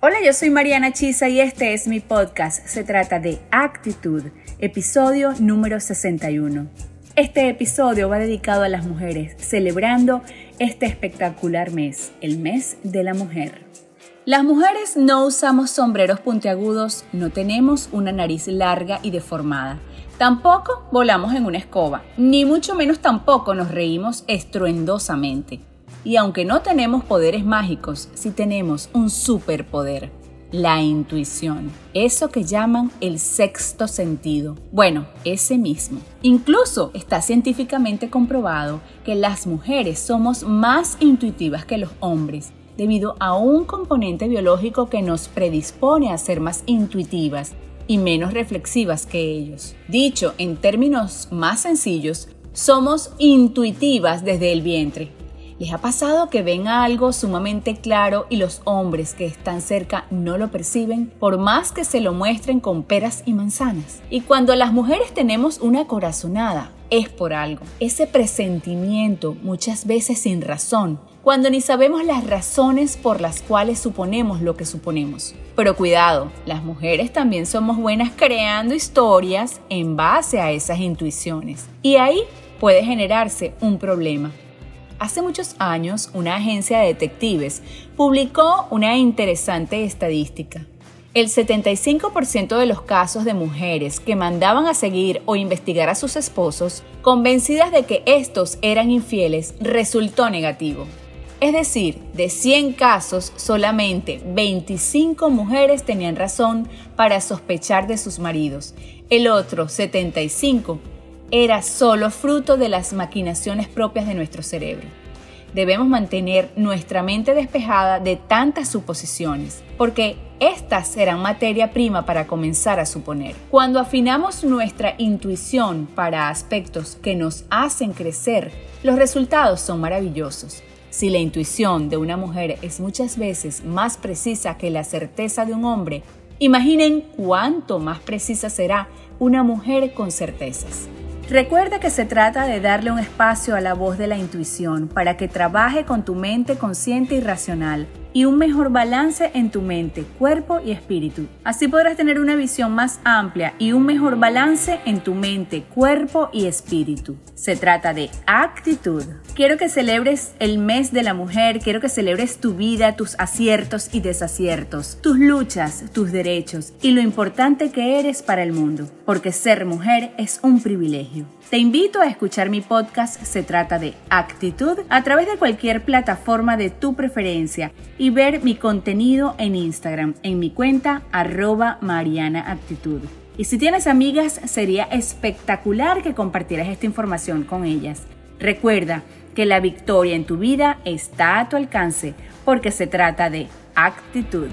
Hola, yo soy Mariana Chisa y este es mi podcast. Se trata de Actitud, episodio número 61. Este episodio va dedicado a las mujeres, celebrando este espectacular mes, el mes de la mujer. Las mujeres no usamos sombreros puntiagudos, no tenemos una nariz larga y deformada. Tampoco volamos en una escoba, ni mucho menos tampoco nos reímos estruendosamente. Y aunque no tenemos poderes mágicos, sí tenemos un superpoder, la intuición, eso que llaman el sexto sentido. Bueno, ese mismo. Incluso está científicamente comprobado que las mujeres somos más intuitivas que los hombres debido a un componente biológico que nos predispone a ser más intuitivas y menos reflexivas que ellos. Dicho en términos más sencillos, somos intuitivas desde el vientre. ¿Les ha pasado que ven algo sumamente claro y los hombres que están cerca no lo perciben, por más que se lo muestren con peras y manzanas? Y cuando las mujeres tenemos una corazonada, es por algo. Ese presentimiento, muchas veces sin razón, cuando ni sabemos las razones por las cuales suponemos lo que suponemos. Pero cuidado, las mujeres también somos buenas creando historias en base a esas intuiciones. Y ahí puede generarse un problema. Hace muchos años, una agencia de detectives publicó una interesante estadística. El 75% de los casos de mujeres que mandaban a seguir o investigar a sus esposos, convencidas de que estos eran infieles, resultó negativo. Es decir, de 100 casos, solamente 25 mujeres tenían razón para sospechar de sus maridos. El otro, 75, era solo fruto de las maquinaciones propias de nuestro cerebro. Debemos mantener nuestra mente despejada de tantas suposiciones, porque estas serán materia prima para comenzar a suponer. Cuando afinamos nuestra intuición para aspectos que nos hacen crecer, los resultados son maravillosos. Si la intuición de una mujer es muchas veces más precisa que la certeza de un hombre, imaginen cuánto más precisa será una mujer con certezas. Recuerda que se trata de darle un espacio a la voz de la intuición para que trabaje con tu mente consciente y racional y un mejor balance en tu mente, cuerpo y espíritu. Así podrás tener una visión más amplia y un mejor balance en tu mente, cuerpo y espíritu. Se trata de actitud. Quiero que celebres el mes de la mujer, quiero que celebres tu vida, tus aciertos y desaciertos, tus luchas, tus derechos y lo importante que eres para el mundo, porque ser mujer es un privilegio. Te invito a escuchar mi podcast Se trata de actitud a través de cualquier plataforma de tu preferencia y ver mi contenido en Instagram en mi cuenta arroba Mariana Actitud. Y si tienes amigas, sería espectacular que compartieras esta información con ellas. Recuerda que la victoria en tu vida está a tu alcance porque se trata de actitud.